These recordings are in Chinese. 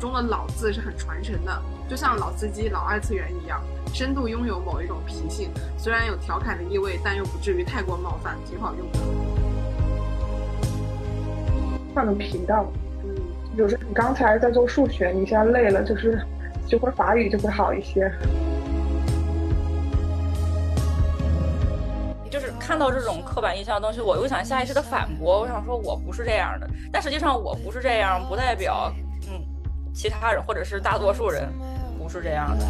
中的“老”字是很传神的，就像老司机、老二次元一样，深度拥有某一种脾性，虽然有调侃的意味，但又不至于太过冒犯，挺好用的。换个频道，嗯，比如说你刚才在做数学，你现在累了，就是学会法语就会好一些。就是看到这种刻板印象的东西，我又想下意识的反驳，我想说我不是这样的，但实际上我不是这样，不代表嗯其他人或者是大多数人不是这样的。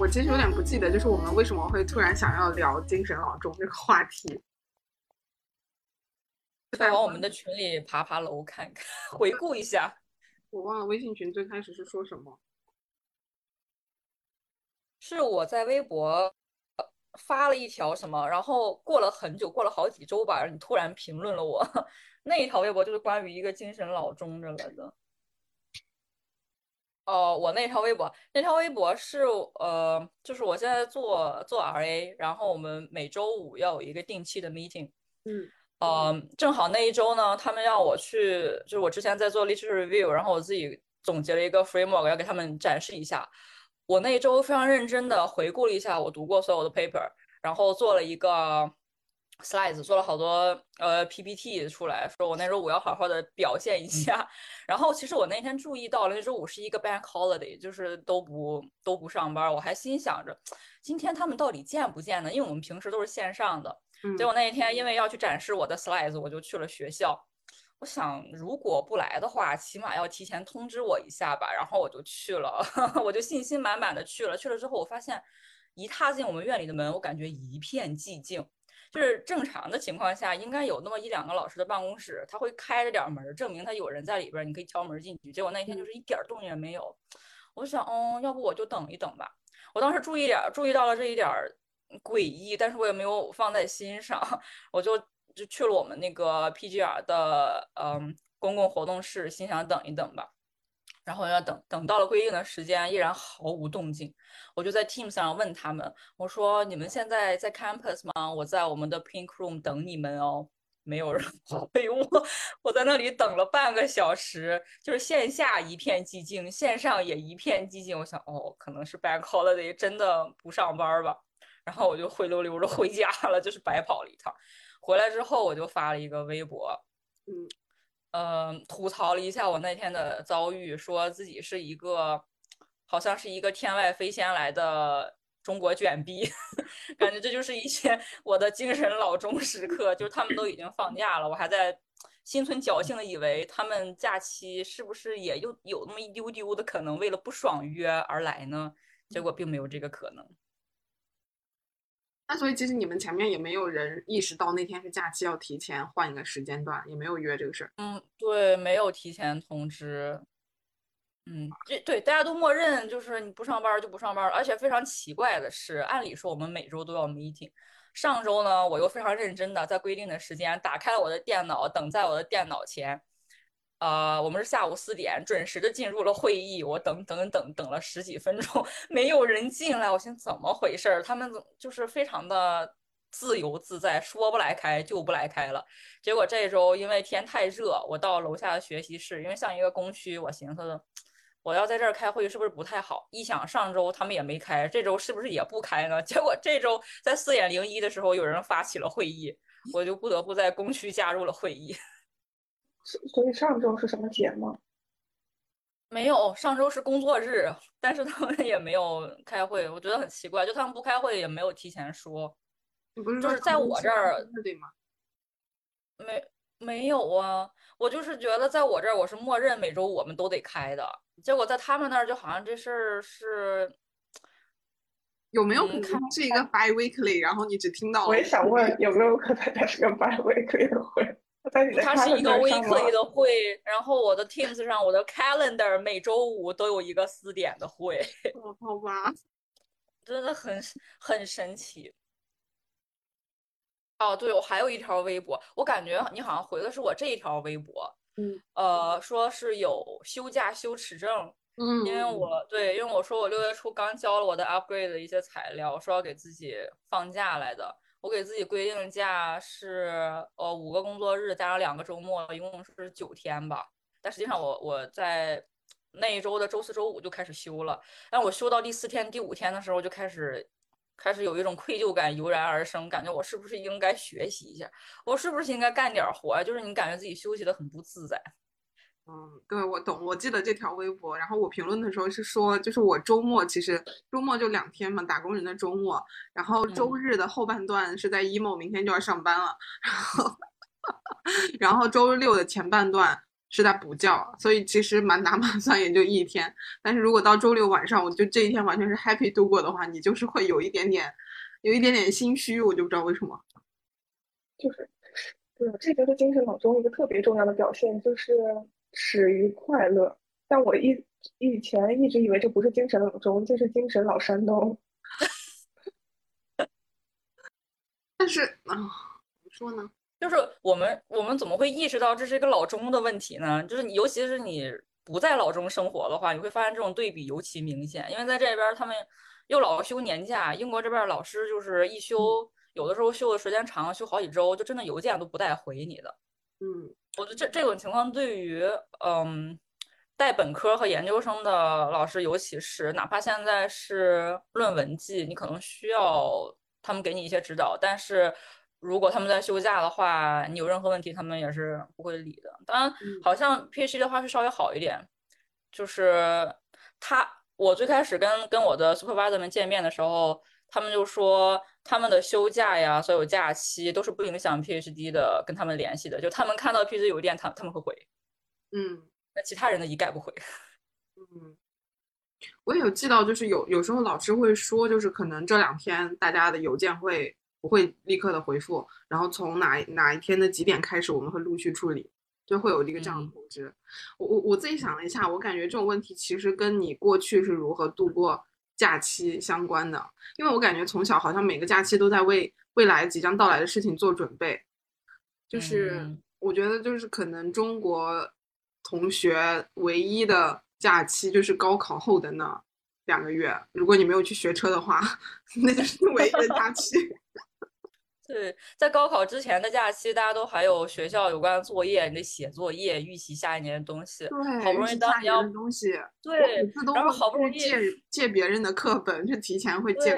我其实有点不记得，就是我们为什么会突然想要聊精神老中这个话题。再往我们的群里爬爬楼看看，回顾一下。我忘了微信群最开始是说什么。是我在微博发了一条什么，然后过了很久，过了好几周吧，你突然评论了我 那一条微博，就是关于一个精神老中的来的。哦，我那条微博，那条微博是呃，就是我现在做做 RA，然后我们每周五要有一个定期的 meeting。嗯。呃，正好那一周呢，他们让我去，就是我之前在做 literature review，然后我自己总结了一个 framework，要给他们展示一下。我那一周非常认真的回顾了一下我读过所有的 paper，然后做了一个 slides，做了好多呃 PPT 出来，说我那周五要好好的表现一下。然后其实我那天注意到了，那周五是一个 bank holiday，就是都不都不上班。我还心想着，今天他们到底见不见呢？因为我们平时都是线上的。结果那一天，因为要去展示我的 slides，我就去了学校。我想，如果不来的话，起码要提前通知我一下吧。然后我就去了，我就信心满满的去了。去了之后，我发现一踏进我们院里的门，我感觉一片寂静。就是正常的情况下，应该有那么一两个老师的办公室，他会开着点门，证明他有人在里边，你可以敲门进去。结果那一天就是一点动静也没有。我想，嗯，要不我就等一等吧。我当时注意点，注意到了这一点。诡异，但是我也没有放在心上，我就就去了我们那个 PGR 的嗯公共活动室，心想等一等吧。然后要等等到了规定的时间，依然毫无动静。我就在 Teams 上问他们，我说你们现在在 Campus 吗？我在我们的 Pink Room 等你们哦。没有人回我，我在那里等了半个小时，就是线下一片寂静，线上也一片寂静。我想，哦，可能是 Bank Holiday 真的不上班吧。然后我就灰溜溜的回家了，就是白跑了一趟。回来之后，我就发了一个微博，嗯，呃，吐槽了一下我那天的遭遇，说自己是一个，好像是一个天外飞仙来的中国卷逼，感觉这就是一些我的精神老中时刻。就是他们都已经放假了，我还在心存侥幸的以为他们假期是不是也又有那么一丢丢的可能为了不爽约而来呢？结果并没有这个可能。那所以其实你们前面也没有人意识到那天是假期，要提前换一个时间段，也没有约这个事儿。嗯，对，没有提前通知。嗯，这对大家都默认就是你不上班就不上班，而且非常奇怪的是，按理说我们每周都要 meeting，上周呢我又非常认真的在规定的时间打开了我的电脑，等在我的电脑前。呃，我们是下午四点准时的进入了会议，我等等等等了十几分钟，没有人进来，我心怎么回事儿？他们就是非常的自由自在，说不来开就不来开了。结果这周因为天太热，我到楼下的学习室，因为像一个工区，我寻思我要在这儿开会是不是不太好？一想上周他们也没开，这周是不是也不开呢？结果这周在四点零一的时候有人发起了会议，我就不得不在工区加入了会议。所以上周是什么节吗？没有，上周是工作日，但是他们也没有开会，我觉得很奇怪，就他们不开会也没有提前说。就是在我这儿对吗？没没有啊，我就是觉得在我这儿我是默认每周我们都得开的，结果在他们那儿就好像这事儿是有没有可能是一个 bi-weekly，然后你只听到我也想问有没有可能它是个 bi-weekly 的会？它是一个 weekly 的会，然后我的 Teams 上，我的 Calendar 每周五都有一个四点的会。好吧，真的很很神奇。哦，对，我还有一条微博，我感觉你好像回的是我这一条微博。嗯，呃，说是有休假羞耻症，嗯，因为我对，因为我说我六月初刚交了我的 upgrade 的一些材料，说要给自己放假来的。我给自己规定的假是呃五个工作日加上两个周末，一共是九天吧。但实际上我我在那一周的周四周五就开始休了，但我休到第四天第五天的时候就开始开始有一种愧疚感油然而生，感觉我是不是应该学习一下，我是不是应该干点活呀？就是你感觉自己休息的很不自在。嗯，对，我懂。我记得这条微博，然后我评论的时候是说，就是我周末其实周末就两天嘛，打工人的周末，然后周日的后半段是在 emo，明天就要上班了，然后 然后周六的前半段是在补觉，所以其实满打满算也就一天。但是如果到周六晚上，我就这一天完全是 happy 度过的话，你就是会有一点点，有一点点心虚，我就不知道为什么。就是，对，这就是精神老中一个特别重要的表现，就是。始于快乐，但我一以前一直以为这不是精神老中，这是精神老山东。但是啊，怎么说呢？就是我们我们怎么会意识到这是一个老中的问题呢？就是你，尤其是你不在老中生活的话，你会发现这种对比尤其明显。因为在这边他们又老休年假，英国这边老师就是一休，有的时候休的时间长，休好几周，就真的邮件都不带回你的。嗯。我觉得这这种情况对于嗯带本科和研究生的老师，尤其是哪怕现在是论文季，你可能需要他们给你一些指导，但是如果他们在休假的话，你有任何问题，他们也是不会理的。当然，好像 PhD 的话是稍微好一点，就是他我最开始跟跟我的 supervisor 们见面的时候，他们就说。他们的休假呀，所有假期都是不影响 PhD 的，跟他们联系的。就他们看到 PhD 邮件，他他们会回，嗯，那其他人的一概不回。嗯，我也有记到，就是有有时候老师会说，就是可能这两天大家的邮件会不会立刻的回复，然后从哪哪一天的几点开始，我们会陆续处理，就会有一个这样的通知。我我我自己想了一下，我感觉这种问题其实跟你过去是如何度过。假期相关的，因为我感觉从小好像每个假期都在为未来即将到来的事情做准备。就是我觉得，就是可能中国同学唯一的假期就是高考后的那两个月，如果你没有去学车的话，那就是唯一的假期。对，在高考之前的假期，大家都还有学校有关的作业，你得写作业，预习下一年的东西。对，好不容易当年的东西，对，然后好不容易借借别人的课本，就提前会借。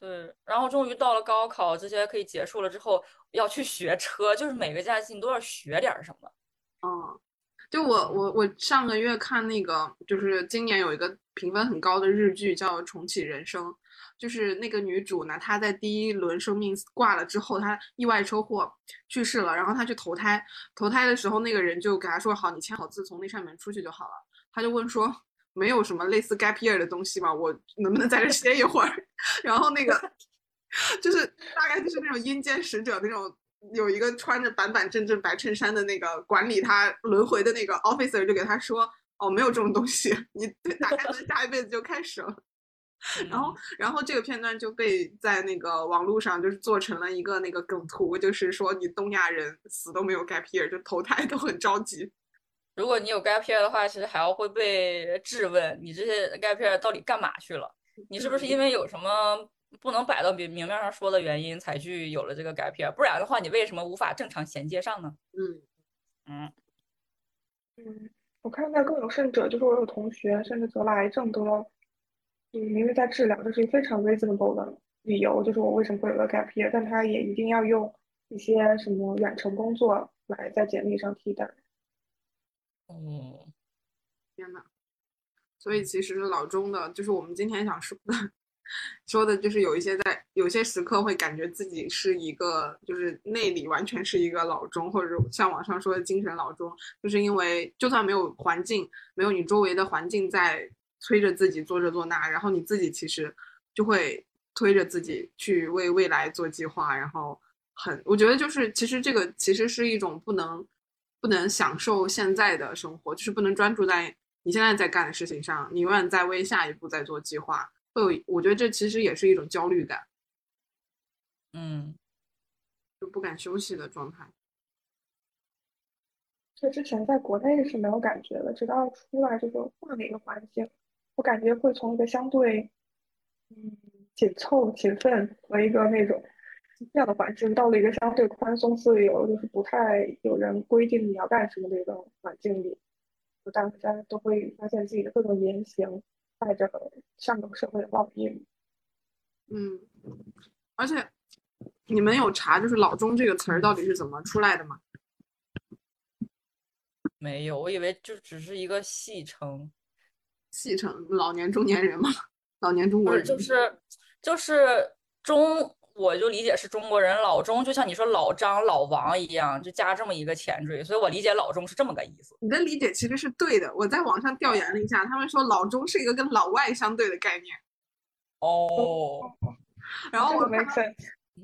对，然后终于到了高考这些可以结束了之后，要去学车，就是每个假期你都要学点什么。嗯，就我我我上个月看那个，就是今年有一个评分很高的日剧叫《重启人生》。就是那个女主呢，她在第一轮生命挂了之后，她意外车祸去世了，然后她去投胎，投胎的时候那个人就给她说：“好，你签好字，从那扇门出去就好了。”她就问说：“没有什么类似 gap year 的东西吗？我能不能在这歇一会儿？” 然后那个就是大概就是那种阴间使者那种，有一个穿着板板正正白衬衫的那个管理他轮回的那个 officer 就给他说：“哦，没有这种东西，你打开门，下一辈子就开始了。” 然后，然后这个片段就被在那个网络上就是做成了一个那个梗图，就是说你东亚人死都没有 gap year，就投胎都很着急。如果你有 gap year 的话，其实还要会被质问，你这些 gap year 到底干嘛去了？你是不是因为有什么不能摆到明明面上说的原因才去有了这个 gap year？不然的话，你为什么无法正常衔接上呢？嗯嗯嗯，我看到更有甚者，就是我有同学甚至得了癌症得了。嗯，因为在治疗，这是非常 reasonable 的理由，就是我为什么会有个 gap year，但他也一定要用一些什么远程工作来在简历上替代。嗯，天呐，所以其实老钟的，就是我们今天想说的，说的就是有一些在有些时刻会感觉自己是一个，就是内里完全是一个老钟，或者像网上说的精神老钟，就是因为就算没有环境，没有你周围的环境在。催着自己做这做那，然后你自己其实就会推着自己去为未来做计划，然后很，我觉得就是其实这个其实是一种不能不能享受现在的生活，就是不能专注在你现在在干的事情上，你永远在为下一步在做计划，会有，我觉得这其实也是一种焦虑感，嗯，就不敢休息的状态。就之前在国内是没有感觉的，直到出来这个换了一个环境，我感觉会从一个相对嗯紧凑、勤奋和一个那种这样的环境，到了一个相对宽松、自由，就是不太有人规定你要干什么的一个环境里，就大家都会发现自己的各种言行带着上流社会的烙印。嗯，而且你们有查就是“老中”这个词儿到底是怎么出来的吗？没有，我以为就只是一个戏称，戏称老年中年人吗？老年中国人就是就是中，我就理解是中国人老中，就像你说老张、老王一样，就加这么一个前缀，所以我理解老中是这么个意思。你的理解其实是对的。我在网上调研了一下，他们说老中是一个跟老外相对的概念。哦，然后我没事，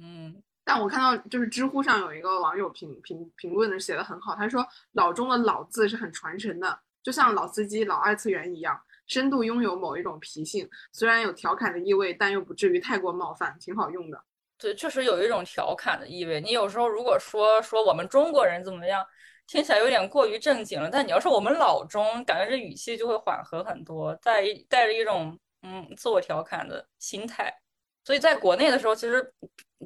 嗯。但我看到就是知乎上有一个网友评评评论的写的很好，他说老中的老字是很传神的，就像老司机、老二次元一样，深度拥有某一种脾性，虽然有调侃的意味，但又不至于太过冒犯，挺好用的。对，确实有一种调侃的意味。你有时候如果说说我们中国人怎么样，听起来有点过于正经了，但你要说我们老中，感觉这语气就会缓和很多，带带着一种嗯自我调侃的心态。所以在国内的时候，其实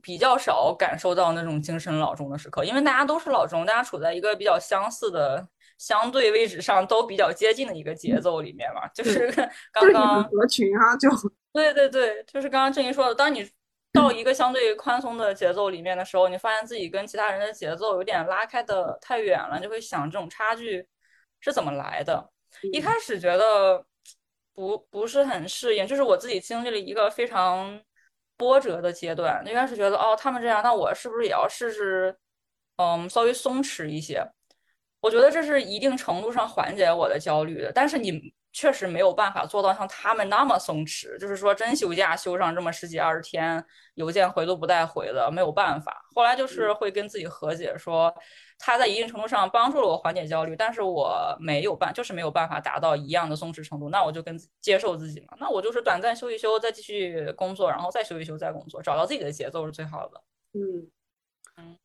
比较少感受到那种精神老中的时刻，因为大家都是老中，大家处在一个比较相似的相对位置上，都比较接近的一个节奏里面嘛。就是 刚刚合群啊，就对对对，就是刚刚郑怡说的，当你到一个相对宽松的节奏里面的时候，你发现自己跟其他人的节奏有点拉开的太远了，就会想这种差距是怎么来的。一开始觉得不不是很适应，就是我自己经历了一个非常。波折的阶段，一开始觉得哦，他们这样，那我是不是也要试试，嗯，稍微松弛一些？我觉得这是一定程度上缓解我的焦虑的。但是你确实没有办法做到像他们那么松弛，就是说真休假休上这么十几二十天，邮件回都不带回的，没有办法。后来就是会跟自己和解，说他在一定程度上帮助了我缓解焦虑，但是我没有办，就是没有办法达到一样的松弛程度。那我就跟接受自己嘛，那我就是短暂休一休，再继续工作，然后再休一休再工作，找到自己的节奏是最好的。嗯嗯，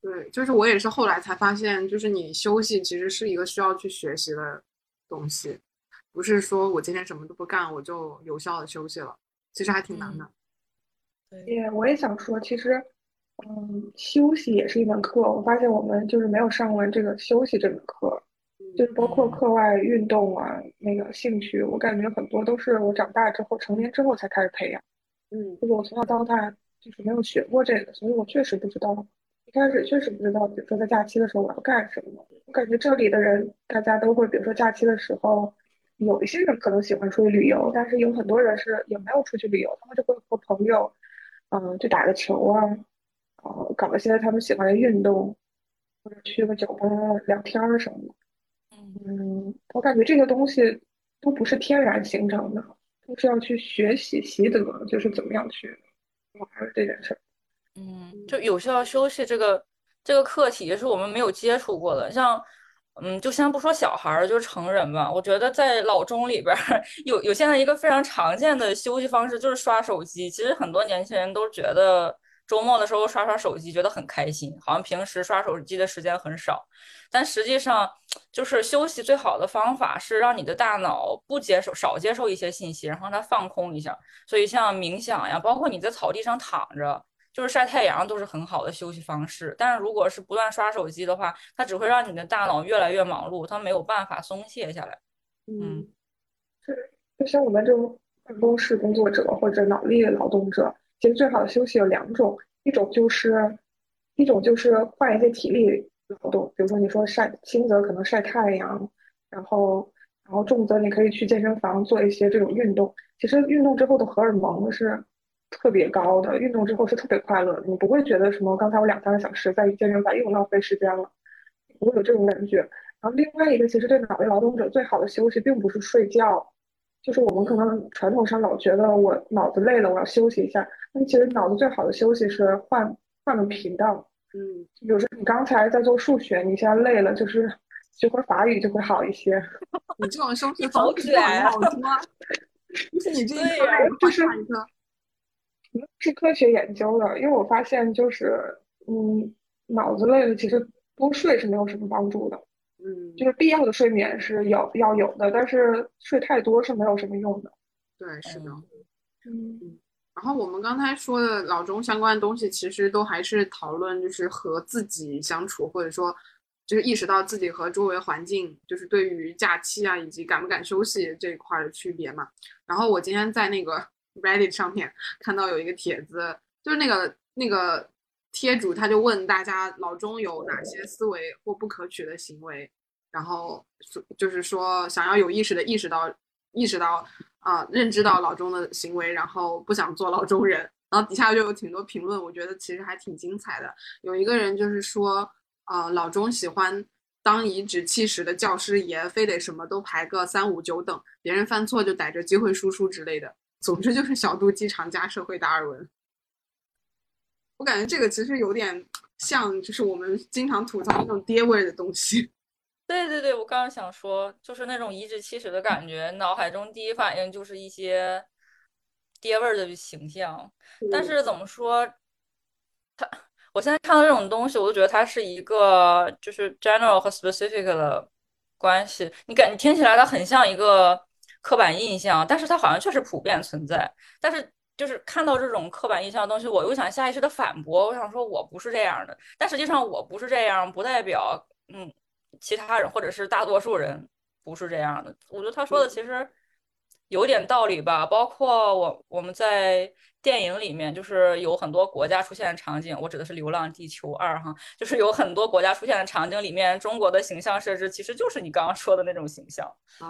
对，就是我也是后来才发现，就是你休息其实是一个需要去学习的东西，不是说我今天什么都不干我就有效的休息了，其实还挺难的。对我也想说，其实，嗯，休息也是一门课。我发现我们就是没有上完这个休息这门课，就是包括课外运动啊，那个兴趣，我感觉很多都是我长大之后、成年之后才开始培养。嗯，就是我从小到大就是没有学过这个，所以我确实不知道。一开始确实不知道，比如说在假期的时候我要干什么。我感觉这里的人大家都会，比如说假期的时候，有一些人可能喜欢出去旅游，但是有很多人是也没有出去旅游，他们就会和朋友。嗯，就打个球啊，呃，搞一些他们喜欢的运动，或者去个酒吧聊天儿什么的。嗯，我感觉这个东西都不是天然形成的，都是要去学习习得，就是怎么样去玩这件事儿。嗯，就有效休息这个这个课题是我们没有接触过的，像。嗯，就先不说小孩儿，就成人吧。我觉得在老中里边 有有现在一个非常常见的休息方式，就是刷手机。其实很多年轻人都觉得周末的时候刷刷手机觉得很开心，好像平时刷手机的时间很少。但实际上，就是休息最好的方法是让你的大脑不接受少接受一些信息，然后让它放空一下。所以像冥想呀，包括你在草地上躺着。就是晒太阳都是很好的休息方式，但是如果是不断刷手机的话，它只会让你的大脑越来越忙碌，它没有办法松懈下来。嗯，是，就像我们这种办公室工作者或者脑力劳动者，其实最好的休息有两种，一种就是，一种就是换一些体力劳动，比如说你说晒，轻则可能晒太阳，然后，然后重则你可以去健身房做一些这种运动。其实运动之后的荷尔蒙是。特别高的运动之后是特别快乐的，你不会觉得什么刚才我两三个小时在健身房又浪费时间了，不会有这种感觉。然后另外一个，其实对脑力劳动者最好的休息并不是睡觉，就是我们可能传统上老觉得我脑子累了我要休息一下，但其实脑子最好的休息是换换个频道。嗯，比如说你刚才在做数学，你现在累了，就是学会法语就会好一些。你这种休息方式好多，就是你这一个就是一个。是科学研究的，因为我发现就是，嗯，脑子累了，其实多睡是没有什么帮助的。嗯，就是必要的睡眠是有要有的，但是睡太多是没有什么用的。对，是的。嗯然后我们刚才说的老中相关的东西，其实都还是讨论就是和自己相处，或者说就是意识到自己和周围环境，就是对于假期啊以及敢不敢休息这一块的区别嘛。然后我今天在那个 Reddit 上面看到有一个帖子，就是那个那个贴主他就问大家老中有哪些思维或不可取的行为，然后就是说想要有意识的意识到意识到。啊，认知到老中的行为，然后不想做老中人，然后底下就有挺多评论，我觉得其实还挺精彩的。有一个人就是说，啊，老中喜欢当颐指气使的教师爷，非得什么都排个三五九等，别人犯错就逮着机会输出之类的。总之就是小肚鸡肠加社会达尔文。我感觉这个其实有点像，就是我们经常吐槽那种爹味的东西。对对对，我刚刚想说，就是那种颐指气使的感觉，脑海中第一反应就是一些爹味儿的形象。但是怎么说，他我现在看到这种东西，我就觉得它是一个就是 general 和 specific 的关系。你感你听起来它很像一个刻板印象，但是它好像确实普遍存在。但是就是看到这种刻板印象的东西，我又想下意识的反驳，我想说我不是这样的。但实际上我不是这样，不代表嗯。其他人或者是大多数人不是这样的，我觉得他说的其实有点道理吧。包括我我们在电影里面，就是有很多国家出现的场景，我指的是《流浪地球二》哈，就是有很多国家出现的场景里面，中国的形象设置其实就是你刚刚说的那种形象。啊，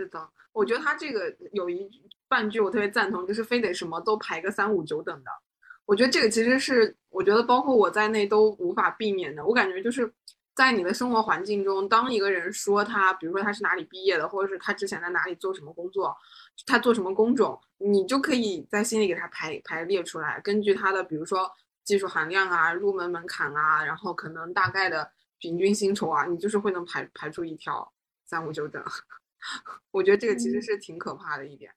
是的，我觉得他这个有一半句我特别赞同，就是非得什么都排个三五九等的。我觉得这个其实是我觉得包括我在内都无法避免的。我感觉就是。在你的生活环境中，当一个人说他，比如说他是哪里毕业的，或者是他之前在哪里做什么工作，他做什么工种，你就可以在心里给他排排列出来，根据他的比如说技术含量啊、入门门槛啊，然后可能大概的平均薪酬啊，你就是会能排排出一条三五九等。我觉得这个其实是挺可怕的一点。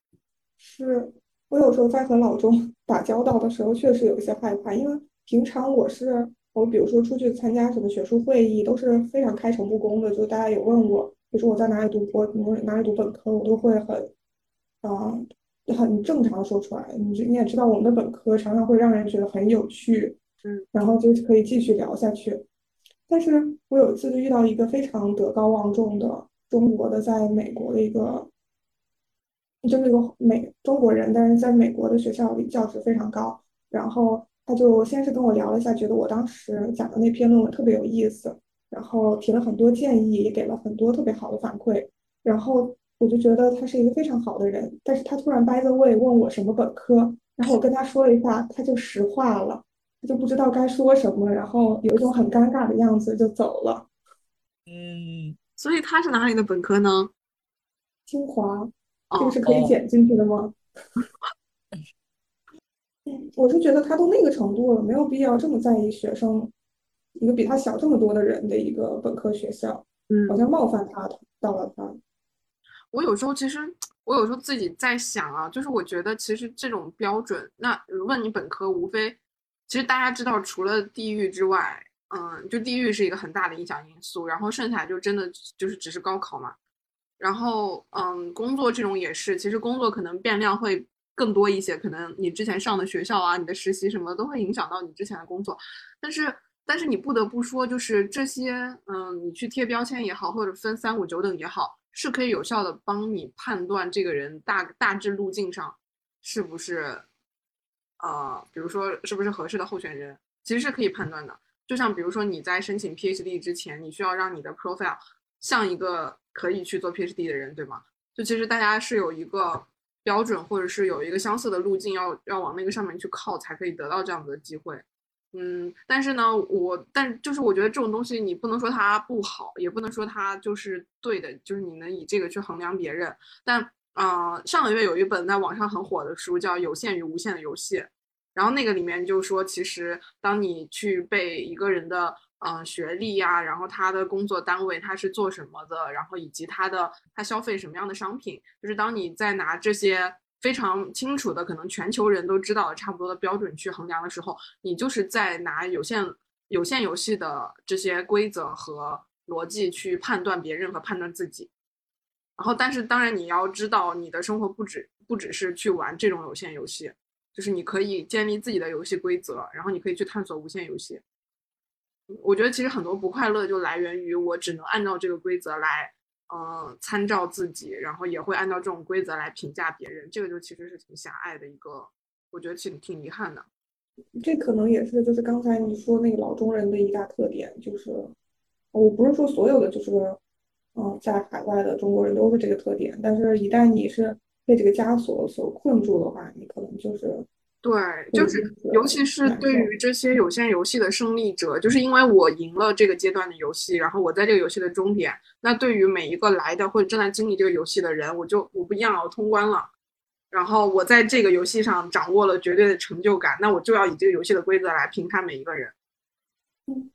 是我有时候在和老钟 打交道的时候，确实有一些害怕，因为平常我是。我比如说出去参加什么学术会议都是非常开诚布公的，就大家有问我，比如说我在哪里读博，哪里读本科，我都会很，啊，很正常说出来。你你也知道，我们的本科常常会让人觉得很有趣，嗯，然后就可以继续聊下去。但是我有一次就遇到一个非常德高望重的中国的在美国的一个，就是一个美中国人，但是在美国的学校里教职非常高，然后。他就先是跟我聊了一下，觉得我当时讲的那篇论文特别有意思，然后提了很多建议，也给了很多特别好的反馈。然后我就觉得他是一个非常好的人。但是他突然 by the way 问我什么本科，然后我跟他说了一下，他就石化了，他就不知道该说什么，然后有一种很尴尬的样子就走了。嗯，所以他是哪里的本科呢？清华，这个是可以剪进去的吗？我是觉得他都那个程度了，没有必要这么在意学生，一个比他小这么多的人的一个本科学校，嗯，好像冒犯他到了他。我有时候其实，我有时候自己在想啊，就是我觉得其实这种标准，那问你本科，无非其实大家知道，除了地域之外，嗯，就地域是一个很大的影响因素，然后剩下就真的就是只是高考嘛，然后嗯，工作这种也是，其实工作可能变量会。更多一些，可能你之前上的学校啊，你的实习什么都会影响到你之前的工作。但是，但是你不得不说，就是这些，嗯，你去贴标签也好，或者分三五九等也好，是可以有效的帮你判断这个人大大致路径上是不是，呃，比如说是不是合适的候选人，其实是可以判断的。就像比如说你在申请 PhD 之前，你需要让你的 profile 像一个可以去做 PhD 的人，对吗？就其实大家是有一个。标准或者是有一个相似的路径，要要往那个上面去靠，才可以得到这样子的机会。嗯，但是呢，我但就是我觉得这种东西你不能说它不好，也不能说它就是对的，就是你能以这个去衡量别人。但啊，上个月有一本在网上很火的书叫《有限与无限的游戏》，然后那个里面就说，其实当你去被一个人的。嗯，学历呀，然后他的工作单位他是做什么的，然后以及他的他消费什么样的商品，就是当你在拿这些非常清楚的，可能全球人都知道的差不多的标准去衡量的时候，你就是在拿有限有限游戏的这些规则和逻辑去判断别人和判断自己。然后，但是当然你要知道，你的生活不止不只是去玩这种有限游戏，就是你可以建立自己的游戏规则，然后你可以去探索无限游戏。我觉得其实很多不快乐就来源于我只能按照这个规则来，呃，参照自己，然后也会按照这种规则来评价别人，这个就其实是挺狭隘的一个，我觉得挺挺遗憾的。这可能也是就是刚才你说那个老中人的一大特点，就是我不是说所有的就是。嗯，在海外的中国人都是这个特点，但是，一旦你是被这个枷锁所困住的话，你可能就是对，就是，尤其是对于这些有限游戏的胜利者，就是因为我赢了这个阶段的游戏，然后我在这个游戏的终点，那对于每一个来的或者正在经历这个游戏的人，我就我不一样，我通关了，然后我在这个游戏上掌握了绝对的成就感，那我就要以这个游戏的规则来评判每一个人。嗯，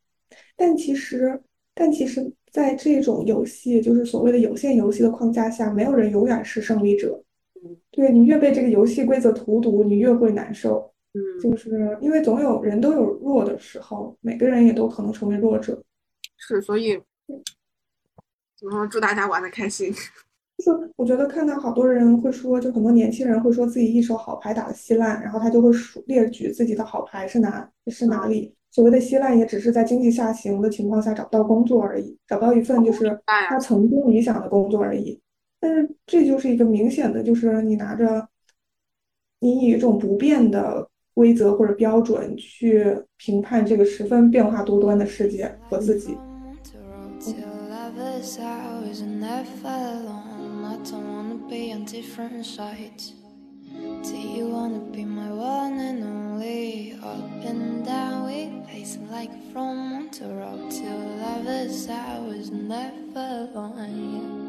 但其实，但其实。在这种游戏，就是所谓的有限游戏的框架下，没有人永远是胜利者。嗯，对你越被这个游戏规则荼毒，你越会难受。嗯，就是因为总有人都有弱的时候，每个人也都可能成为弱者。是，所以，怎么说？祝大家玩的开心。就是我觉得看到好多人会说，就很多年轻人会说自己一手好牌打的稀烂，然后他就会数列举自己的好牌是哪是哪里。所谓的稀烂，也只是在经济下行的情况下找不到工作而已，找不到一份就是他曾经理想的工作而已。但是这就是一个明显的，就是你拿着你以一种不变的规则或者标准去评判这个十分变化多端的世界和自己。Like from one to road till lovers I was never on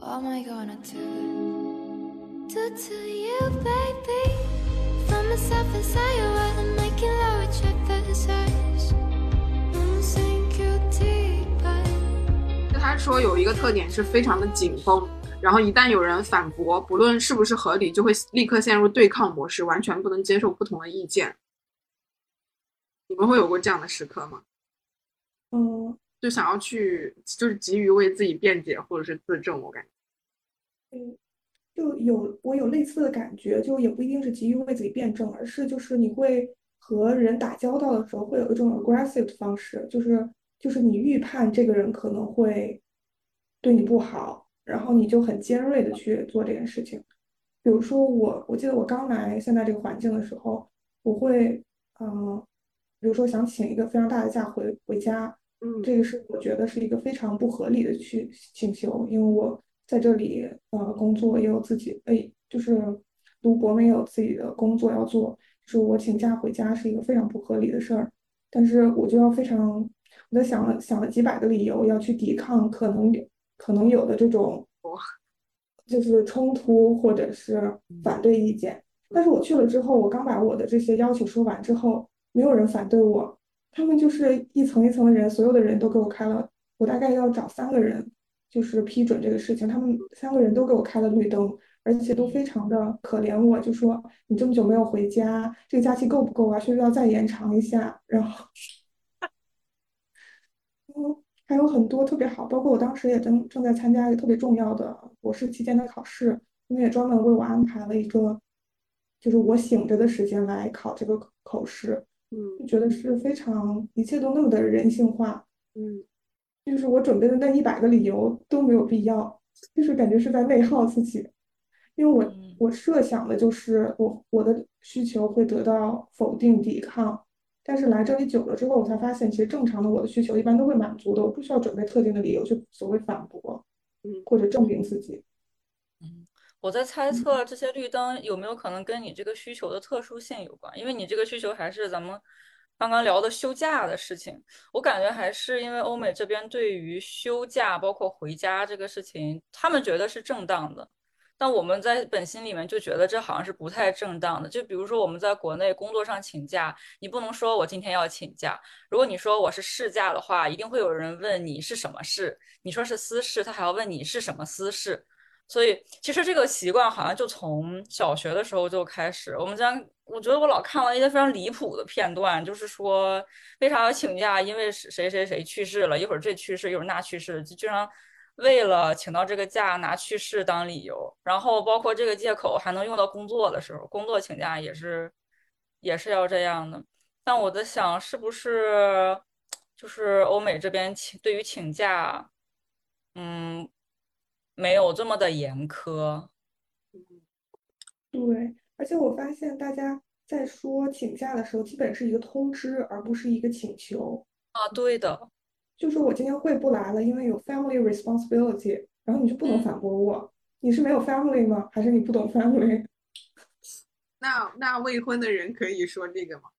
What am I gonna do? Do to you, baby? Find myself inside your world and making love with other's eyes. I'm sink you deeper. 他说有一个特点是非常的紧绷。然后一旦有人反驳，不论是不是合理，就会立刻陷入对抗模式，完全不能接受不同的意见。你们会有过这样的时刻吗？嗯，就想要去，就是急于为自己辩解或者是自证。我感觉，嗯，就有我有类似的感觉，就也不一定是急于为自己辩证，而是就是你会和人打交道的时候，会有一种 aggressive 的方式，就是就是你预判这个人可能会对你不好。然后你就很尖锐的去做这件事情，比如说我，我记得我刚来现在这个环境的时候，我会，嗯，比如说想请一个非常大的假回回家，嗯，这个是我觉得是一个非常不合理的去请求，因为我在这里呃工作也有自己，哎，就是读博没有自己的工作要做，就是我请假回家是一个非常不合理的事儿，但是我就要非常，我在想了想了几百个理由要去抵抗可能有。可能有的这种，就是冲突或者是反对意见，但是我去了之后，我刚把我的这些要求说完之后，没有人反对我，他们就是一层一层的人，所有的人都给我开了，我大概要找三个人，就是批准这个事情，他们三个人都给我开了绿灯，而且都非常的可怜我，就说你这么久没有回家，这个假期够不够啊？需不需要再延长一下？然后，嗯。还有很多特别好，包括我当时也正正在参加一个特别重要的博士期间的考试，他们也专门为我安排了一个，就是我醒着的时间来考这个口试。嗯，觉得是非常，一切都那么的人性化。嗯，就是我准备的那一百个理由都没有必要，就是感觉是在内耗自己，因为我我设想的就是我我的需求会得到否定抵抗。但是来这里久了之后，我才发现，其实正常的我的需求一般都会满足的，我不需要准备特定的理由去所谓反驳，嗯，或者证明自己。嗯，我在猜测这些绿灯有没有可能跟你这个需求的特殊性有关，因为你这个需求还是咱们刚刚聊的休假的事情，我感觉还是因为欧美这边对于休假包括回家这个事情，他们觉得是正当的。但我们在本心里面就觉得这好像是不太正当的。就比如说我们在国内工作上请假，你不能说我今天要请假。如果你说我是事假的话，一定会有人问你是什么事。你说是私事，他还要问你是什么私事。所以其实这个习惯好像就从小学的时候就开始。我们家我觉得我老看到一些非常离谱的片段，就是说为啥要请假？因为谁谁谁去世了，一会儿这去世，一会儿那去世，就经常为了请到这个假拿去世当理由，然后包括这个借口还能用到工作的时候，工作请假也是也是要这样的。但我在想，是不是就是欧美这边请对于请假，嗯。没有这么的严苛，对，而且我发现大家在说请假的时候，基本是一个通知，而不是一个请求。啊，对的，就是我今天会不来了，因为有 family responsibility，然后你就不能反驳我，你是没有 family 吗？还是你不懂 family？那那未婚的人可以说这个吗？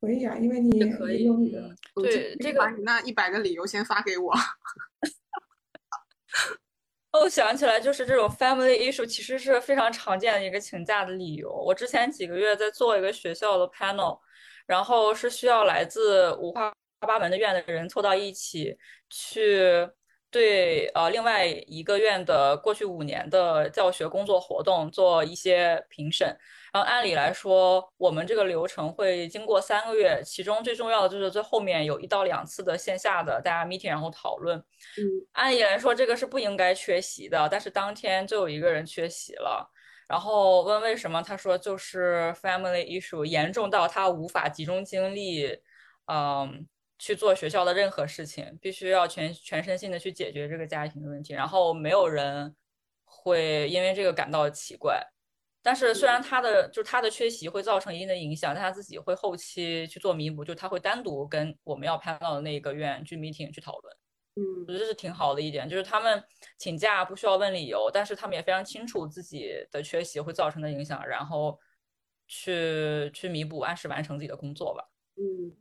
可以啊，因为你可以用你的，对这个把你那一百个理由先发给我。想起来，就是这种 family issue 其实是非常常见的一个请假的理由。我之前几个月在做一个学校的 panel，然后是需要来自五花八门的院的人凑到一起去对呃另外一个院的过去五年的教学工作活动做一些评审。然后按理来说，我们这个流程会经过三个月，其中最重要的就是最后面有一到两次的线下的大家 meeting，然后讨论。嗯，按理来说这个是不应该缺席的，但是当天就有一个人缺席了。然后问为什么，他说就是 family issue 严重到他无法集中精力，嗯，去做学校的任何事情，必须要全全身心的去解决这个家庭的问题。然后没有人会因为这个感到奇怪。但是虽然他的就是他的缺席会造成一定的影响，但他自己会后期去做弥补，就他会单独跟我们要拍到的那个院去 meeting 去讨论。嗯，我觉得这是挺好的一点，就是他们请假不需要问理由，但是他们也非常清楚自己的缺席会造成的影响，然后去去弥补，按时完成自己的工作吧。嗯，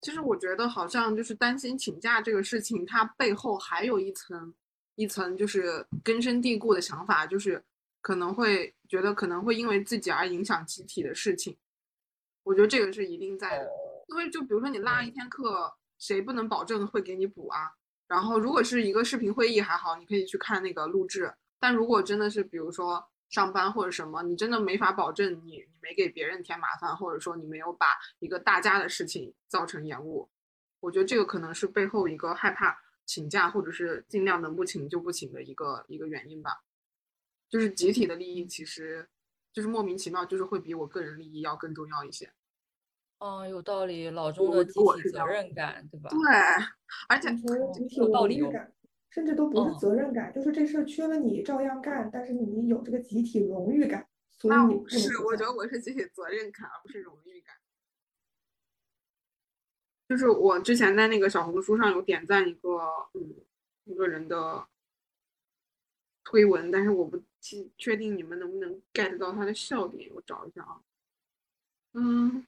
其实我觉得好像就是担心请假这个事情，它背后还有一层一层就是根深蒂固的想法，就是可能会。觉得可能会因为自己而影响集体的事情，我觉得这个是一定在的。因为就比如说你落一天课，谁不能保证会给你补啊？然后如果是一个视频会议还好，你可以去看那个录制。但如果真的是比如说上班或者什么，你真的没法保证你你没给别人添麻烦，或者说你没有把一个大家的事情造成延误。我觉得这个可能是背后一个害怕请假或者是尽量能不请就不请的一个一个原因吧。就是集体的利益，其实就是莫名其妙，就是会比我个人利益要更重要一些。哦，有道理，老中的集体责任感，对吧？对，而且集体荣誉感，甚至都不是责任感，就是这事儿缺了你照样干，但是你有这个集体荣誉感，所以你是我觉得我是集体责任感，而不是荣誉感。就是我之前在那个小红书上有点赞一个，嗯，一个人的推文，但是我不。确定你们能不能 get 到他的笑点？我找一下啊。嗯，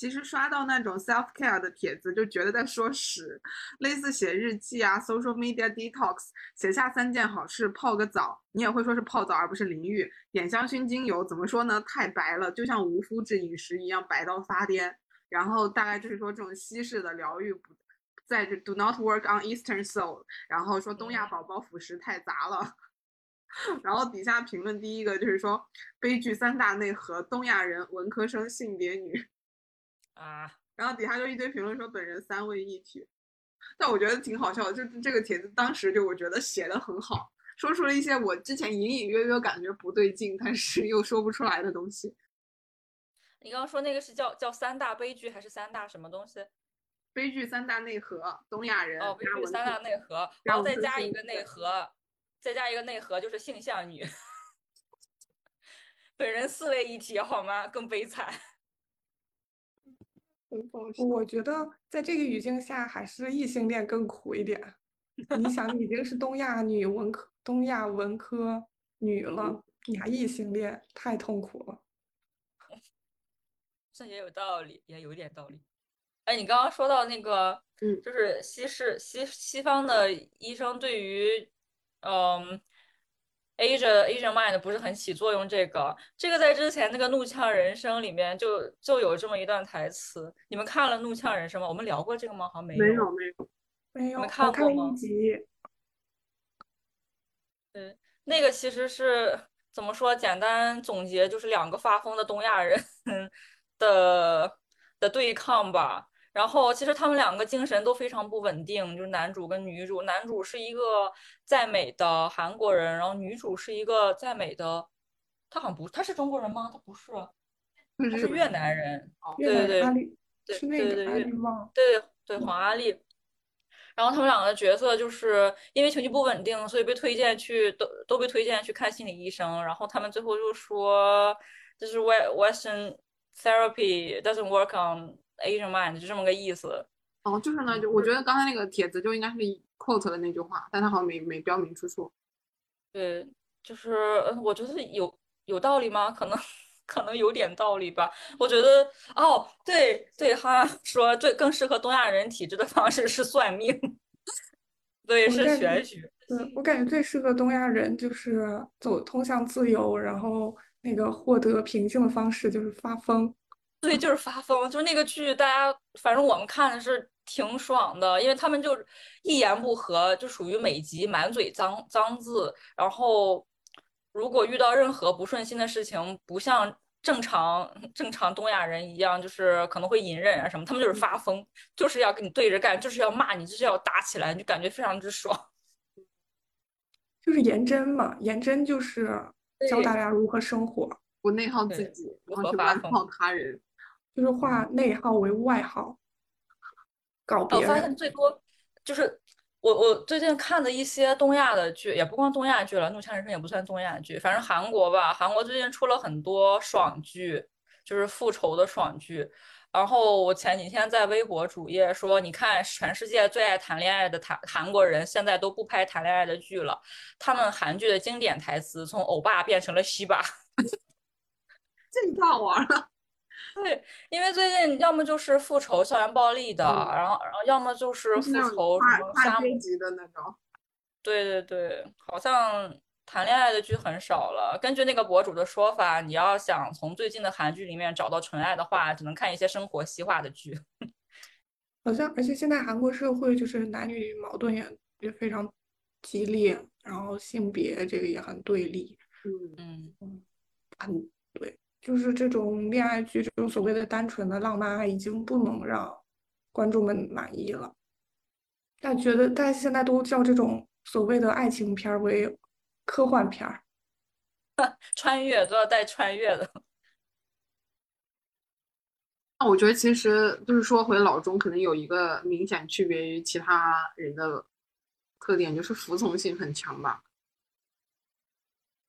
其实刷到那种 self care 的帖子，就觉得在说屎，类似写日记啊，social media detox，写下三件好事，泡个澡，你也会说是泡澡而不是淋浴，点香薰精油，怎么说呢？太白了，就像无麸质饮食一样白到发癫。然后大概就是说这种西式的疗愈不。在这 do not work on Eastern soul，然后说东亚宝宝辅食太杂了，然后底下评论第一个就是说悲剧三大内核：东亚人、文科生、性别女啊，然后底下就一堆评论说本人三位一体，但我觉得挺好笑的，就这个帖子当时就我觉得写的很好，说出了一些我之前隐隐约约感觉不对劲，但是又说不出来的东西。你刚刚说那个是叫叫三大悲剧还是三大什么东西？悲剧三大内核，东亚人哦，悲剧三大内核，然后再加一个内核，再加一个内核就是性向女，本人四位一体好吗？更悲惨。我觉得在这个语境下，还是异性恋更苦一点。你想，你已经是东亚女文科、东亚文科女了，你还异性恋，太痛苦了。这也有道理，也有点道理。哎，你刚刚说到那个，嗯，就是西式西西方的医生对于，嗯，Asia Asian mind 不是很起作用。这个这个在之前那个《怒呛人生》里面就就有这么一段台词。你们看了《怒呛人生》吗？我们聊过这个吗？好像没有，没有，没有，没有。看过吗？一集。对，那个其实是怎么说？简单总结就是两个发疯的东亚人 的的对抗吧。然后其实他们两个精神都非常不稳定，就是男主跟女主。男主是一个在美的韩国人，然后女主是一个在美的，他好像不，他是中国人吗？他不是，他是越南人。对对对，是那个阿丽吗？对对，黄阿丽。然后他们两个角色就是因为情绪不稳定，所以被推荐去都都被推荐去看心理医生。然后他们最后就说，就是 Western therapy doesn't work on Asian mind，就这么个意思。哦，就是呢，就我觉得刚才那个帖子就应该是 quote 的那句话，但他好像没没标明出处。对，就是我觉得有有道理吗？可能 可能有点道理吧。我觉得哦，对对，他说最更适合东亚人体质的方式是算命。对，是玄学。嗯，我感觉最适合东亚人就是走通向自由，然后那个获得平静的方式就是发疯。对，就是发疯。就那个剧，大家反正我们看的是挺爽的，因为他们就一言不合就属于每集满嘴脏脏字，然后如果遇到任何不顺心的事情，不像。正常正常东亚人一样，就是可能会隐忍啊什么，他们就是发疯，就是要跟你对着干，就是要骂你，就是要打起来，就感觉非常之爽。就是颜真嘛，颜真就是教大家如何生活，不内耗自己，然后去外耗他人，就是化内耗为外耗，搞别人。我发现最多就是。我我最近看的一些东亚的剧，也不光东亚剧了，《怒呛人生》也不算东亚剧，反正韩国吧，韩国最近出了很多爽剧，就是复仇的爽剧。然后我前几天在微博主页说，你看，全世界最爱谈恋爱的韩韩国人，现在都不拍谈恋爱的剧了，他们韩剧的经典台词从欧巴变成了西巴，这太好玩了。对，因为最近要么就是复仇校园暴力的，然后然后要么就是复仇什么杀母级的那种。对对对，好像谈恋爱的剧很少了。根据那个博主的说法，你要想从最近的韩剧里面找到纯爱的话，只能看一些生活西化的剧。好像，而且现在韩国社会就是男女矛盾也也非常激烈，然后性别这个也很对立。嗯嗯嗯，很对。就是这种恋爱剧，这种所谓的单纯的浪漫爱，已经不能让观众们满意了。但觉得大家现在都叫这种所谓的爱情片为科幻片儿，穿越都要带穿越的。那我觉得其实就是说回老钟，可能有一个明显区别于其他人的特点，就是服从性很强吧。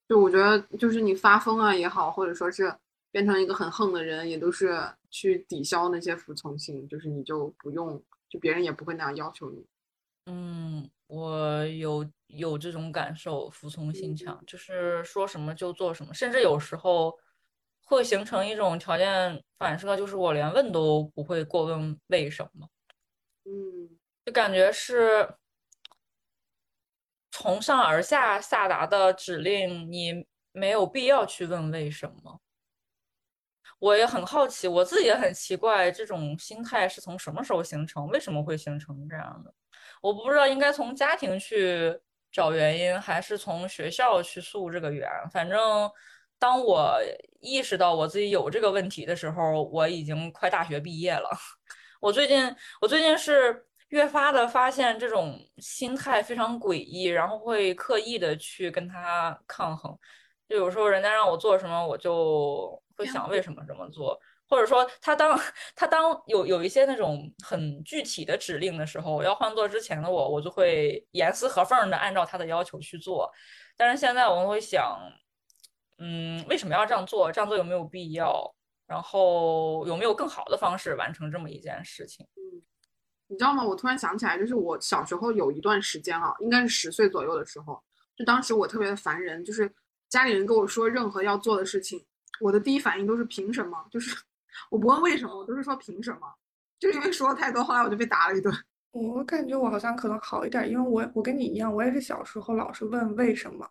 就我觉得，就是你发疯啊也好，或者说是变成一个很横的人，也都是去抵消那些服从性，就是你就不用，就别人也不会那样要求你。嗯，我有有这种感受，服从性强，就是说什么就做什么，甚至有时候会形成一种条件反射，就是我连问都不会过问为什么。嗯，就感觉是。从上而下下达的指令，你没有必要去问为什么。我也很好奇，我自己也很奇怪，这种心态是从什么时候形成？为什么会形成这样的？我不知道应该从家庭去找原因，还是从学校去溯这个源。反正当我意识到我自己有这个问题的时候，我已经快大学毕业了。我最近，我最近是。越发的发现这种心态非常诡异，然后会刻意的去跟他抗衡。就有时候人家让我做什么，我就会想为什么这么做，或者说他当他当有有一些那种很具体的指令的时候，要换做之前的我，我就会严丝合缝的按照他的要求去做。但是现在我会想，嗯，为什么要这样做？这样做有没有必要？然后有没有更好的方式完成这么一件事情？嗯你知道吗？我突然想起来，就是我小时候有一段时间啊，应该是十岁左右的时候，就当时我特别的烦人，就是家里人跟我说任何要做的事情，我的第一反应都是凭什么？就是我不问为什么，我都是说凭什么？就因为说的太多，后来我就被打了一顿。我感觉我好像可能好一点，因为我我跟你一样，我也是小时候老是问为什么，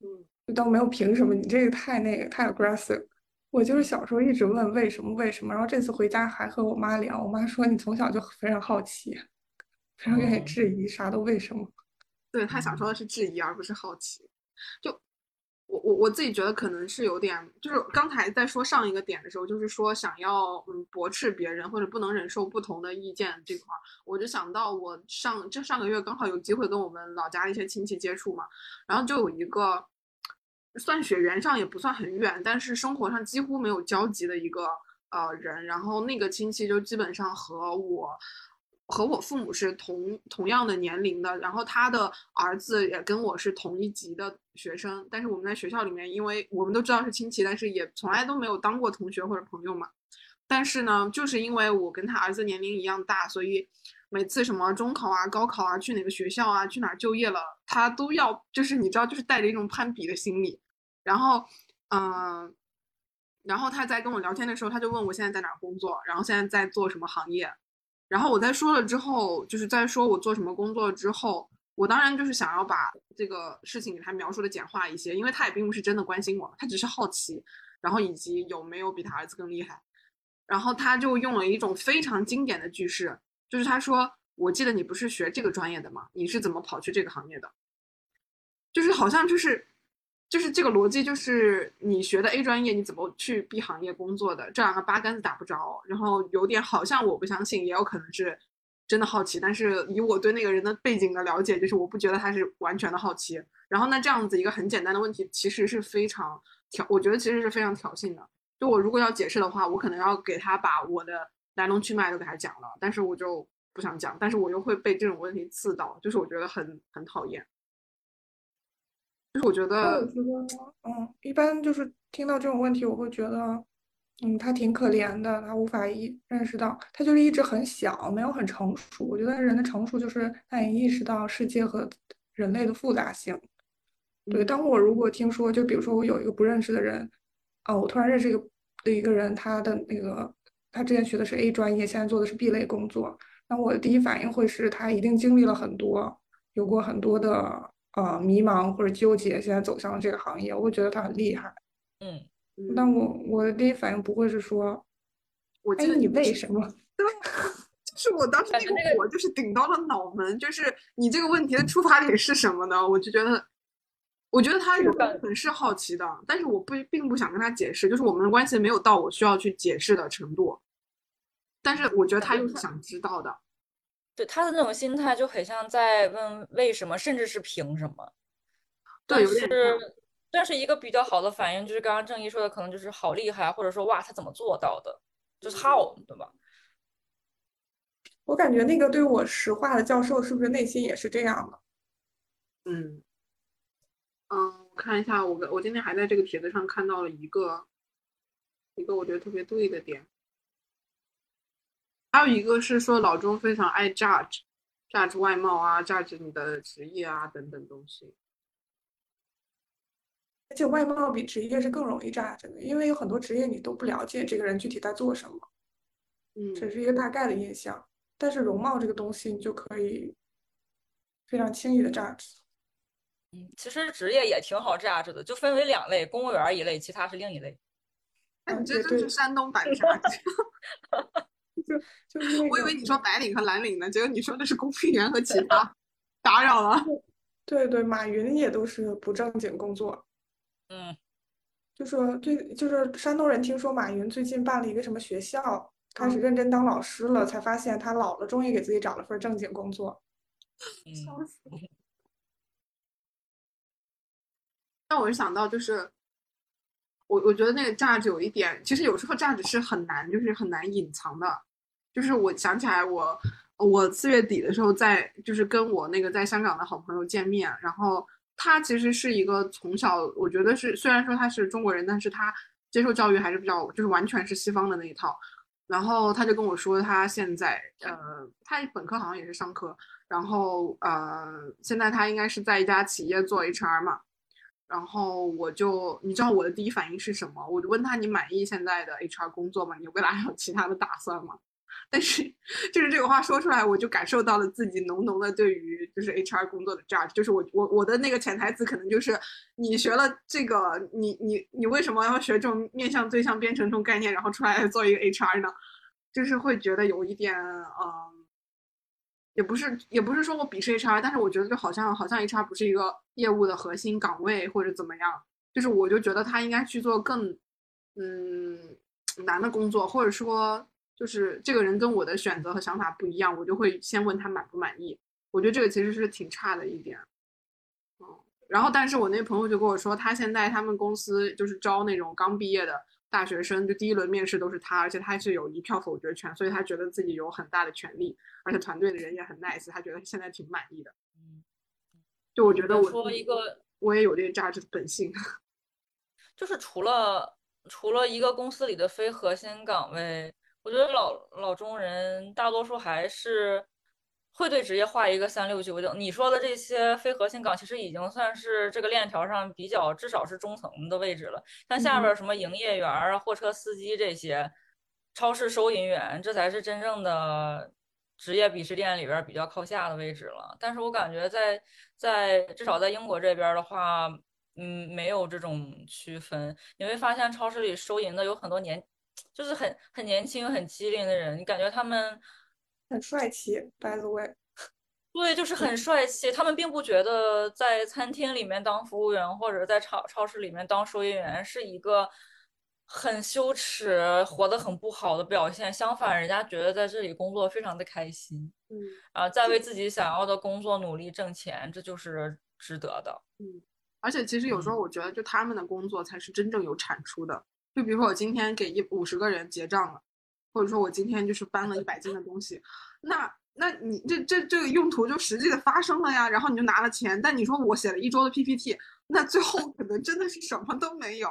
嗯，倒没有凭什么，你这个太那个太 aggressive。我就是小时候一直问为什么为什么，然后这次回家还和我妈聊，我妈说你从小就非常好奇，非常愿意质疑，啥都为什么。对他想说的是质疑，而不是好奇。就我我我自己觉得可能是有点，就是刚才在说上一个点的时候，就是说想要嗯驳斥别人或者不能忍受不同的意见这块，我就想到我上就上个月刚好有机会跟我们老家一些亲戚接触嘛，然后就有一个算血缘上也不算很远，但是生活上几乎没有交集的一个呃人，然后那个亲戚就基本上和我。和我父母是同同样的年龄的，然后他的儿子也跟我是同一级的学生，但是我们在学校里面，因为我们都知道是亲戚，但是也从来都没有当过同学或者朋友嘛。但是呢，就是因为我跟他儿子年龄一样大，所以每次什么中考啊、高考啊、去哪个学校啊、去哪儿就业了，他都要就是你知道，就是带着一种攀比的心理。然后，嗯，然后他在跟我聊天的时候，他就问我现在在哪儿工作，然后现在在做什么行业。然后我在说了之后，就是在说我做什么工作之后，我当然就是想要把这个事情给他描述的简化一些，因为他也并不是真的关心我，他只是好奇，然后以及有没有比他儿子更厉害。然后他就用了一种非常经典的句式，就是他说：“我记得你不是学这个专业的吗？你是怎么跑去这个行业的？”就是好像就是。就是这个逻辑，就是你学的 A 专业，你怎么去 B 行业工作的？这两个八竿子打不着，然后有点好像我不相信，也有可能是真的好奇。但是以我对那个人的背景的了解，就是我不觉得他是完全的好奇。然后那这样子一个很简单的问题，其实是非常挑，我觉得其实是非常挑衅的。就我如果要解释的话，我可能要给他把我的来龙去脉都给他讲了，但是我就不想讲，但是我又会被这种问题刺到，就是我觉得很很讨厌。就是我觉得，我觉得，嗯，一般就是听到这种问题，我会觉得，嗯，他挺可怜的，他无法意认识到，他就是一直很小，没有很成熟。我觉得人的成熟就是他也意识到世界和人类的复杂性。对，当我如果听说，就比如说我有一个不认识的人，啊，我突然认识一个的一个人，他的那个他之前学的是 A 专业，现在做的是 B 类工作，那我的第一反应会是他一定经历了很多，有过很多的。呃，迷茫或者纠结，现在走向了这个行业，我会觉得他很厉害。嗯，但我我的第一反应不会是说，我哎，你为什么？对，就是我当时那个火就是顶到了脑门，就是你这个问题的出发点是什么呢？我就觉得，我觉得他有很是好奇的，但是我不并不想跟他解释，就是我们的关系没有到我需要去解释的程度。但是我觉得他又是想知道的。对他的那种心态就很像在问为什么，甚至是凭什么。对，是，但是一个比较好的反应就是刚刚郑一说的，可能就是好厉害，或者说哇，他怎么做到的？就是 how，对吧？我感觉那个对我实话的教授是不是内心也是这样的？嗯，嗯，我看一下，我我今天还在这个帖子上看到了一个一个我觉得特别对的点。还有一个是说老钟非常爱 judge，judge 外貌啊，judge 你的职业啊等等东西。而且外貌比职业是更容易 judge 的，因为有很多职业你都不了解这个人具体在做什么，嗯，只是一个大概的印象。但是容貌这个东西你就可以非常轻易的 judge。嗯，其实职业也挺好 judge 的，就分为两类，公务员一类，其他是另一类。这就是山东版 judge。就就是我以为你说白领和蓝领呢，结果你说的是公务员和其他，打扰了。对对，马云也都是不正经工作。嗯，就说最就是山东人，听说马云最近办了一个什么学校，开始认真当老师了，才发现他老了，终于给自己找了份正经工作。笑死！让我想到就是。我我觉得那个价值有一点，其实有时候价值是很难，就是很难隐藏的。就是我想起来，我我四月底的时候在，就是跟我那个在香港的好朋友见面，然后他其实是一个从小，我觉得是虽然说他是中国人，但是他接受教育还是比较，就是完全是西方的那一套。然后他就跟我说，他现在呃，他本科好像也是商科，然后呃，现在他应该是在一家企业做 HR 嘛。然后我就，你知道我的第一反应是什么？我就问他：“你满意现在的 HR 工作吗？你未来还有 其他的打算吗？”但是，就是这个话说出来，我就感受到了自己浓浓的对于就是 HR 工作的 judge。就是我我我的那个潜台词可能就是，你学了这个，你你你为什么要学这种面向对象编程这种概念，然后出来做一个 HR 呢？就是会觉得有一点，嗯，也不是也不是说我鄙视 HR，但是我觉得就好像好像 HR 不是一个业务的核心岗位或者怎么样，就是我就觉得他应该去做更嗯难的工作，或者说就是这个人跟我的选择和想法不一样，我就会先问他满不满意。我觉得这个其实是挺差的一点。嗯，然后但是我那朋友就跟我说，他现在他们公司就是招那种刚毕业的。大学生就第一轮面试都是他，而且他是有一票否决权，所以他觉得自己有很大的权利，而且团队的人也很 nice，他觉得现在挺满意的。嗯，就我觉得我说一个，我也有这个价值本性，就是除了除了一个公司里的非核心岗位，我觉得老老中人大多数还是。会对职业画一个三六九等。你说的这些非核心岗，其实已经算是这个链条上比较至少是中层的位置了。像下边什么营业员啊、货车司机这些，超市收银员，这才是真正的职业鄙视链里边比较靠下的位置了。但是我感觉在在至少在英国这边的话，嗯，没有这种区分。你会发现超市里收银的有很多年，就是很很年轻、很机灵的人，你感觉他们。很帅气，by the way，对，就是很帅气。他们并不觉得在餐厅里面当服务员或者在超超市里面当收银员是一个很羞耻、活得很不好的表现。相反，人家觉得在这里工作非常的开心。嗯，啊，在为自己想要的工作努力挣钱，这就是值得的。嗯，而且其实有时候我觉得，就他们的工作才是真正有产出的。就比如说，我今天给一五十个人结账了。或者说我今天就是搬了一百斤的东西，那那你这这这个用途就实际的发生了呀，然后你就拿了钱。但你说我写了一周的 PPT，那最后可能真的是什么都没有。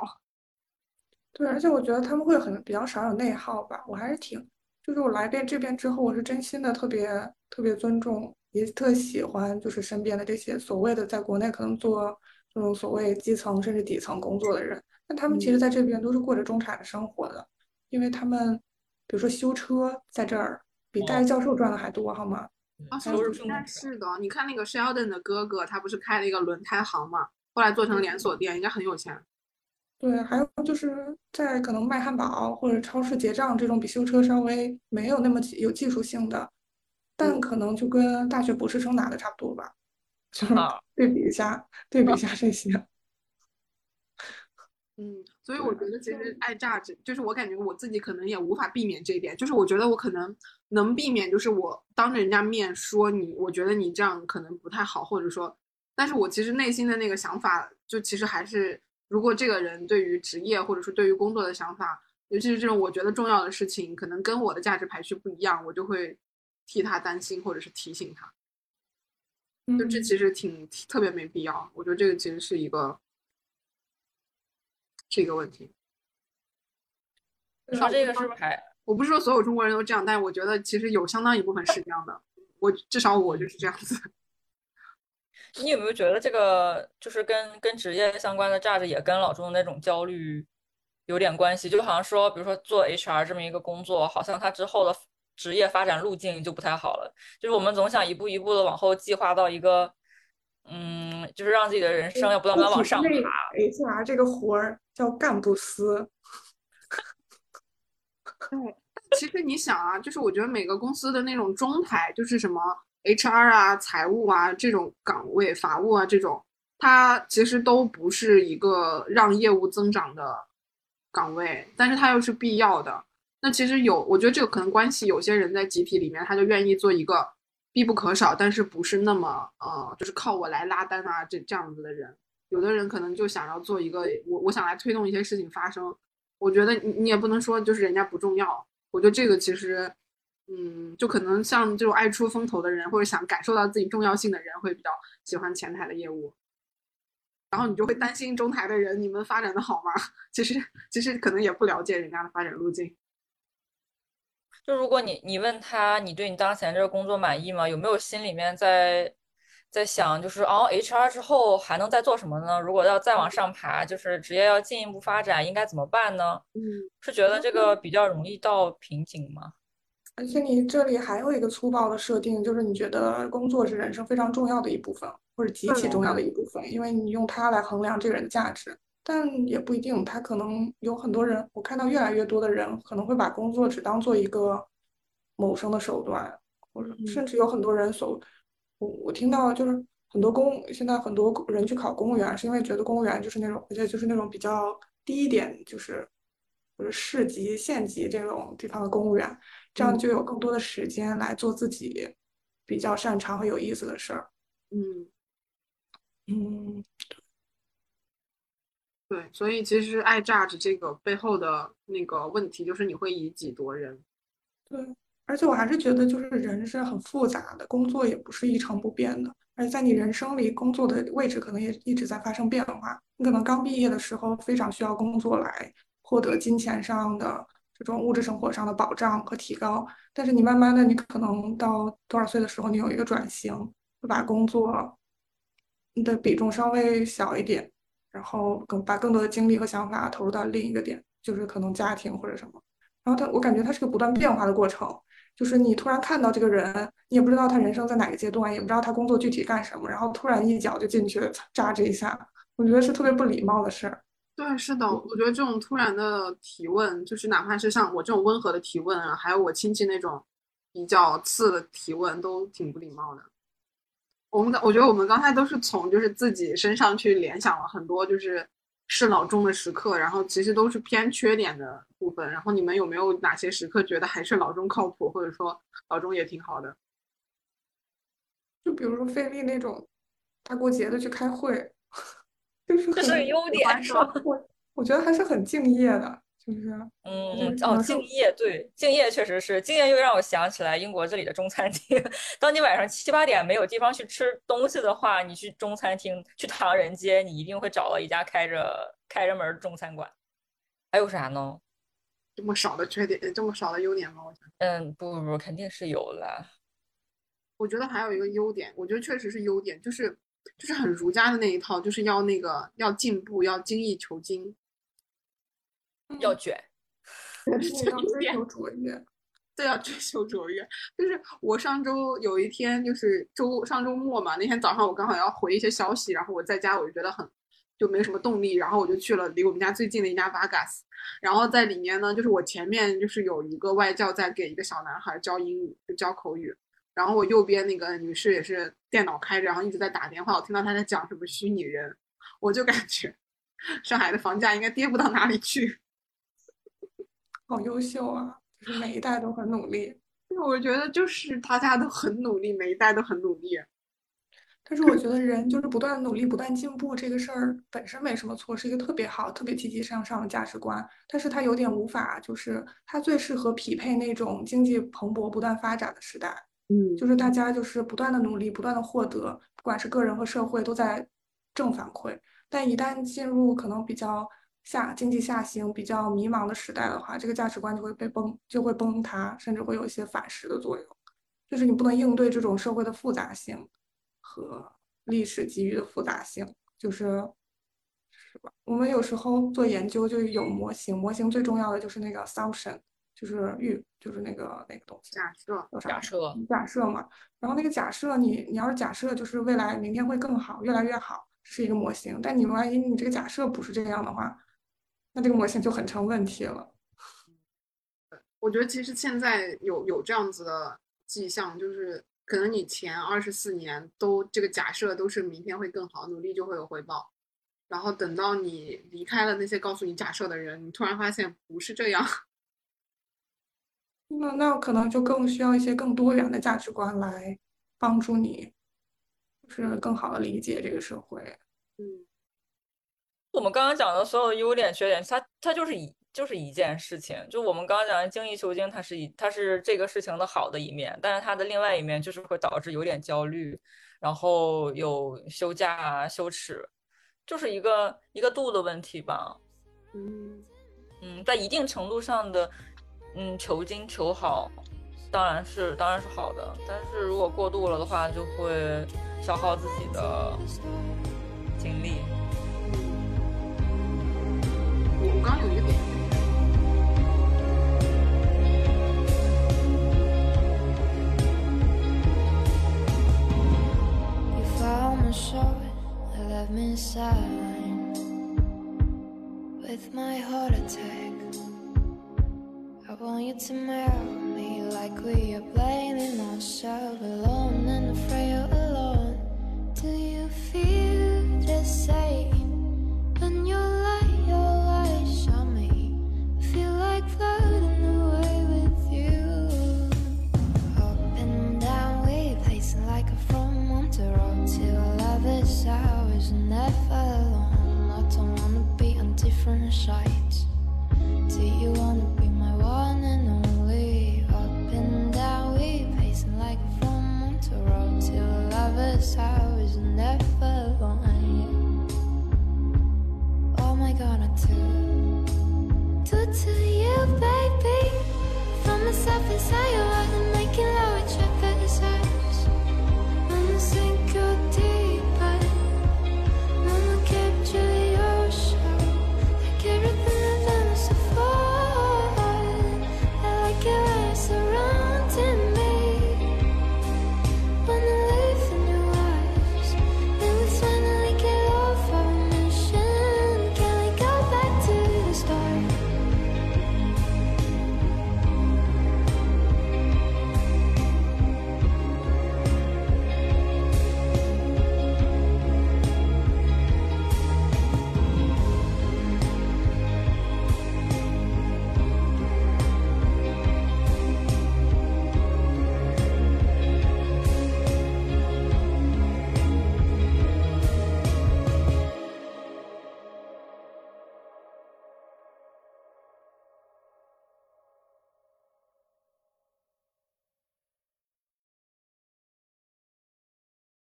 对，而且我觉得他们会很比较少有内耗吧。我还是挺，就是我来遍这边之后，我是真心的特别特别尊重，也特喜欢，就是身边的这些所谓的在国内可能做这种所谓基层甚至底层工作的人，那他们其实在这边都是过着中产的生活的，因为他们。比如说修车在这儿比大学教授赚的还多，好吗？啊，应该是的。你看那个 Sheldon 的哥哥，他不是开了一个轮胎行嘛，后来做成连锁店，应该很有钱。对，还有就是在可能卖汉堡或者超市结账这种比修车稍微没有那么有技术性的，但可能就跟大学博士生拿的差不多吧。就是对比一下，对比一下这些。嗯，所以我觉得其实爱榨汁，就是我感觉我自己可能也无法避免这一点。就是我觉得我可能能避免，就是我当着人家面说你，我觉得你这样可能不太好，或者说，但是我其实内心的那个想法，就其实还是，如果这个人对于职业或者说对于工作的想法，尤其是这种我觉得重要的事情，可能跟我的价值排序不一样，我就会替他担心或者是提醒他。就这其实挺特别没必要，我觉得这个其实是一个。是一个问题。说这个是不是还？我不是说所有中国人都这样，但是我觉得其实有相当一部分是这样的。我至少我就是这样子。你有没有觉得这个就是跟跟职业相关的价值也跟老钟的那种焦虑有点关系？就好像说，比如说做 HR 这么一个工作，好像他之后的职业发展路径就不太好了。就是我们总想一步一步的往后计划到一个。嗯，就是让自己的人生要不断的往上爬。HR 这个活儿叫干部司。对，其实你想啊，就是我觉得每个公司的那种中台，就是什么 HR 啊、财务啊这种岗位、法务啊这种，它其实都不是一个让业务增长的岗位，但是它又是必要的。那其实有，我觉得这个可能关系，有些人在集体里面，他就愿意做一个。必不可少，但是不是那么呃，就是靠我来拉单啊，这这样子的人，有的人可能就想要做一个我我想来推动一些事情发生。我觉得你你也不能说就是人家不重要，我觉得这个其实，嗯，就可能像这种爱出风头的人，或者想感受到自己重要性的人，会比较喜欢前台的业务。然后你就会担心中台的人，你们发展的好吗？其实其实可能也不了解人家的发展路径。就如果你你问他，你对你当前这个工作满意吗？有没有心里面在在想，就是哦，HR 之后还能再做什么呢？如果要再往上爬，就是职业要进一步发展，应该怎么办呢？嗯，是觉得这个比较容易到瓶颈吗？而且你这里还有一个粗暴的设定，就是你觉得工作是人生非常重要的一部分，或者极其重要的一部分，因为你用它来衡量这个人的价值。但也不一定，他可能有很多人，我看到越来越多的人可能会把工作只当做一个谋生的手段，或者嗯甚。至有很多人所，我我听到就是很多公现在很多人去考公务员，是因为觉得公务员就是那种，而且就是那种比较低一点，就是或者市级、县级这种地方的公务员，这样嗯。就有更多的时间来做自己比较擅长和有意思的事儿。嗯，嗯，对，所以其实爱 judge 这个背后的那个问题就是你会以己夺人。对，而且我还是觉得，就是人是很复杂的，工作也不是一成不变的，而且在你人生里，工作的位置可能也一直在发生变化。你可能刚毕业的时候非常需要工作来获得金钱上的这种物质生活上的保障和提高，但是你慢慢的，你可能到多少岁的时候，你有一个转型，会把工作你的比重稍微小一点，然后更把更多的精力和想法投入到另一个点，就是可能家庭或者什么。然后他，我感觉他是个不断变化的过程，就是你突然看到这个人，你也不知道他人生在哪个阶段，也不知道他工作具体干什么，然后突然一脚就进去扎这一下，我觉得是特别不礼貌的事儿。对，是的，我觉得这种突然的提问，就是哪怕是像我这种温和的提问，还有我亲戚那种比较刺的提问，都挺不礼貌的。我们我觉得我们刚才都是从就是自己身上去联想了很多，就是是老钟的时刻，然后其实都是偏缺点的部分。然后你们有没有哪些时刻觉得还是老钟靠谱，或者说老钟也挺好的？就比如说费力那种大过节的去开会，就是这是优点是吧？我我觉得还是很敬业的，就是嗯，就是哦，可能是敬业，对，敬业确实是，敬业又让我想起来英国这里的中餐厅。当你晚上七八点没有地方去吃东西的话，你去中餐厅，去唐人街，你一定会找到一家开着开着门中餐馆。还有啥呢？这么少的缺点，这么少的优点吗？我想。嗯，不不不，肯定是有了。我觉得还有一个优点，我觉得确实是优点，就是就是很儒家的那一套，就是要那个要进步，要精益求精，要卷，是要追求卓越。对，要追求卓越。就是我上周有一天，就是周上周末嘛，那天早上我刚好要回一些消息，然后我在家我就觉得很就没什么动力，然后我就去了离我们家最近的一家 Vagas，然后在里面呢，就是我前面就是有一个外教在给一个小男孩教英语，就教口语。然后我右边那个女士也是电脑开着，然后一直在打电话。我听到她在讲什么虚拟人，我就感觉 上海的房价应该跌不到哪里去。好优秀啊！就是每一代都很努力。我觉得就是大家都很努力，每一代都很努力。但是我觉得人就是不断努力、不断进步这个事儿本身没什么错，是一个特别好、特别积极向上的价值观。但是它有点无法，就是它最适合匹配那种经济蓬勃、不断发展的时代。嗯就是大家就是不断的努力，不断的获得，不管是个人和社会都在正反馈。但一旦进入可能比较下经济下行、比较迷茫的时代的话，这个价值观就会被崩，就会崩塌，甚至会有一些反噬的作用。就是你不能应对这种社会的复杂性和历史给予的复杂性，就是是吧？我们有时候做研究就有模型，模型最重要的就是那个 assumption，就是预，就是那个那个东西。假设，假设，假设嘛，然后那个假设你你要是假设就是未来明天会更好，越来越好，是一个模型，但你万一你这个假设不是这样的话，那这个模型就很成问题了。我觉得其实现在有有这样子的迹象，就是可能你前二十四年都这个假设都是明天会更好，努力就会有回报，然后等到你离开了那些告诉你假设的人，你突然发现不是这样。那那可能就更需要一些更多元的价值观来帮助你，就是更好的理解这个社会。嗯我们刚刚讲的所有优点、缺点，它它就是一就是一件事情。就我们刚刚讲的精益求精，它是一它是这个事情的好的一面，但是它的另外一面就是会导致有点焦虑，然后有休假啊、羞耻，就是一个一个度的问题吧。嗯，嗯，在一定程度上的，嗯，求精求好，当然是当然是好的，但是如果过度了的话，就会消耗自己的精力。我我刚刚有一个点， You found my shot, I left me inside with my heart attack. I want you to marry me like we are blaming ourselves alone and afraid you're alone. Do you feel the same when you light like that